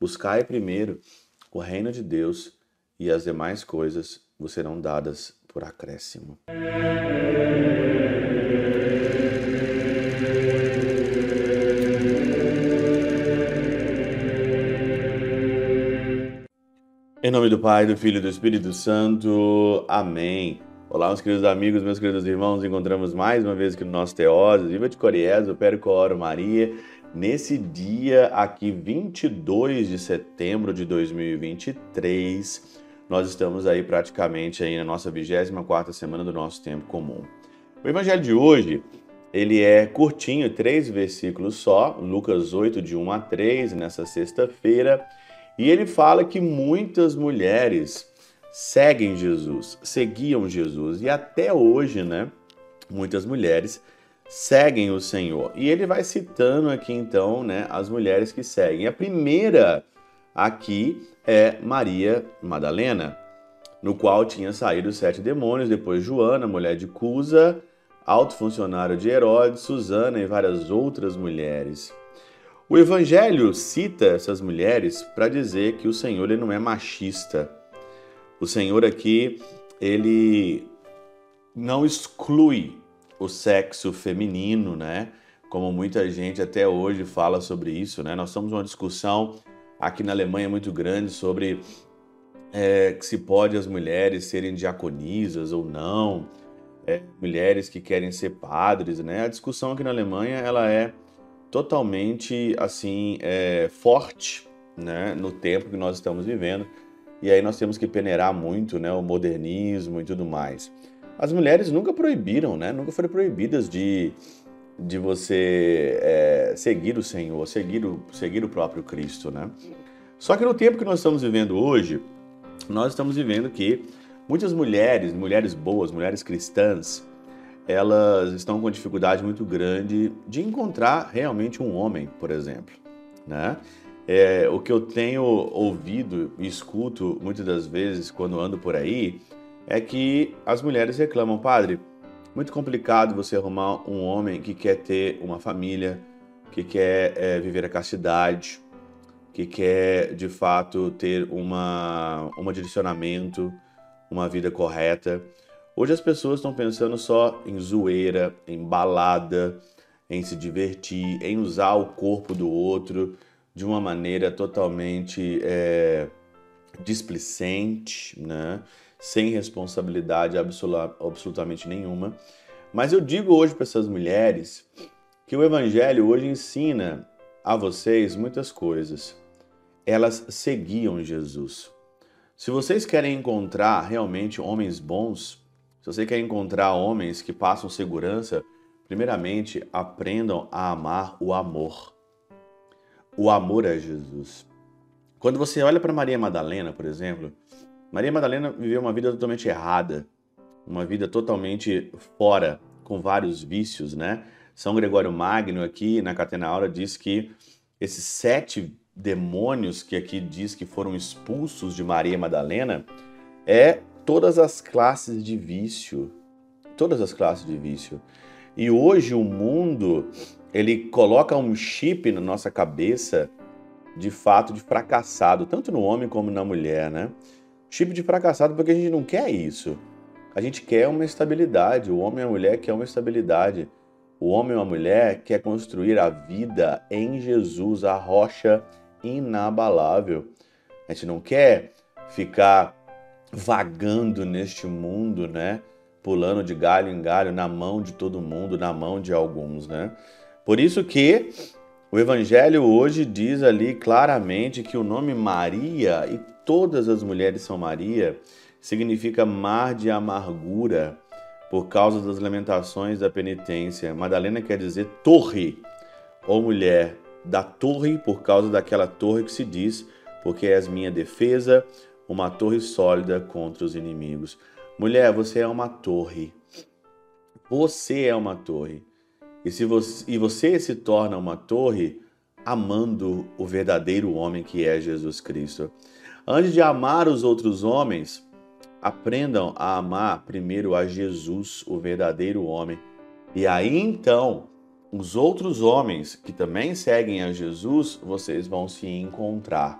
Buscai primeiro o reino de Deus e as demais coisas vos serão dadas por acréscimo. Em nome do Pai, do Filho e do Espírito Santo. Amém. Olá, meus queridos amigos, meus queridos irmãos. Encontramos mais uma vez aqui no nosso Teose. Viva de Coriés, o Percoro Maria. Nesse dia aqui, 22 de setembro de 2023, nós estamos aí praticamente aí na nossa 24ª semana do nosso tempo comum. O evangelho de hoje, ele é curtinho, três versículos só, Lucas 8, de 1 a 3, nessa sexta-feira, e ele fala que muitas mulheres seguem Jesus, seguiam Jesus e até hoje, né, muitas mulheres seguem o Senhor. E ele vai citando aqui então, né, as mulheres que seguem. A primeira aqui é Maria Madalena, no qual tinha saído sete demônios, depois Joana, mulher de Cusa, alto funcionário de Herodes, Susana e várias outras mulheres. O Evangelho cita essas mulheres para dizer que o Senhor ele não é machista. O Senhor aqui, ele não exclui o sexo feminino, né? Como muita gente até hoje fala sobre isso, né? Nós estamos numa discussão aqui na Alemanha muito grande sobre é, se pode as mulheres serem diaconisas ou não, é, mulheres que querem ser padres, né? A discussão aqui na Alemanha ela é totalmente assim é, forte, né? No tempo que nós estamos vivendo e aí nós temos que peneirar muito, né, o modernismo e tudo mais. As mulheres nunca proibiram, né, nunca foram proibidas de, de você é, seguir o Senhor, seguir o, seguir o próprio Cristo, né. Só que no tempo que nós estamos vivendo hoje, nós estamos vivendo que muitas mulheres, mulheres boas, mulheres cristãs, elas estão com dificuldade muito grande de encontrar realmente um homem, por exemplo, né? É, o que eu tenho ouvido e escuto muitas das vezes quando ando por aí é que as mulheres reclamam, padre, muito complicado você arrumar um homem que quer ter uma família, que quer é, viver a castidade, que quer de fato ter uma, um direcionamento, uma vida correta. Hoje as pessoas estão pensando só em zoeira, em balada, em se divertir, em usar o corpo do outro de uma maneira totalmente é, displicente, né? sem responsabilidade absolutamente nenhuma. Mas eu digo hoje para essas mulheres que o Evangelho hoje ensina a vocês muitas coisas. Elas seguiam Jesus. Se vocês querem encontrar realmente homens bons, se você quer encontrar homens que passam segurança, primeiramente aprendam a amar o amor o amor a Jesus. Quando você olha para Maria Madalena, por exemplo, Maria Madalena viveu uma vida totalmente errada, uma vida totalmente fora, com vários vícios, né? São Gregório Magno aqui na Catena Aura diz que esses sete demônios que aqui diz que foram expulsos de Maria Madalena é todas as classes de vício, todas as classes de vício. E hoje o mundo ele coloca um chip na nossa cabeça de fato de fracassado, tanto no homem como na mulher, né? Chip de fracassado porque a gente não quer isso. A gente quer uma estabilidade. O homem e a mulher quer uma estabilidade. O homem e a mulher quer construir a vida em Jesus, a rocha inabalável. A gente não quer ficar vagando neste mundo, né? Pulando de galho em galho na mão de todo mundo, na mão de alguns, né? Por isso que o Evangelho hoje diz ali claramente que o nome Maria, e todas as mulheres são Maria, significa mar de amargura por causa das lamentações da penitência. Madalena quer dizer torre, ou mulher da torre, por causa daquela torre que se diz, porque és minha defesa, uma torre sólida contra os inimigos. Mulher, você é uma torre. Você é uma torre. E, se você, e você se torna uma torre amando o verdadeiro homem que é Jesus Cristo. Antes de amar os outros homens, aprendam a amar primeiro a Jesus, o verdadeiro homem. E aí então, os outros homens que também seguem a Jesus, vocês vão se encontrar.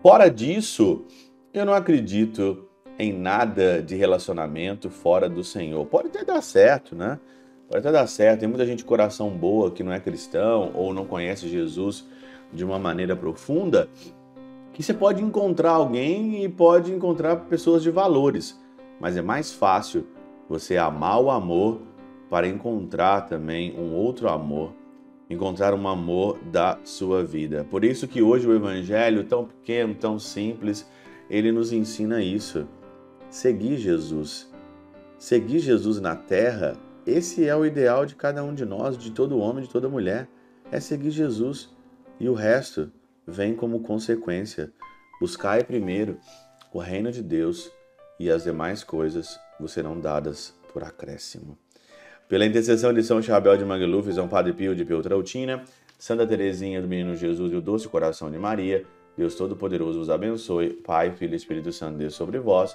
Fora disso, eu não acredito em nada de relacionamento fora do Senhor. Pode até dar certo, né? Pode até dar certo. Tem muita gente coração boa que não é cristão ou não conhece Jesus de uma maneira profunda, que você pode encontrar alguém e pode encontrar pessoas de valores, mas é mais fácil você amar o amor para encontrar também um outro amor, encontrar um amor da sua vida. Por isso que hoje o evangelho tão pequeno, tão simples, ele nos ensina isso. Seguir Jesus. Seguir Jesus na terra, esse é o ideal de cada um de nós, de todo homem, de toda mulher, é seguir Jesus. E o resto vem como consequência. Buscai primeiro o reino de Deus e as demais coisas vos serão dadas por acréscimo. Pela intercessão de São Chabel de Mangluf, São Padre Pio de Peltrautina, Santa Teresinha do Menino Jesus e o Doce Coração de Maria, Deus Todo-Poderoso vos abençoe, Pai, Filho e Espírito Santo, Deus sobre vós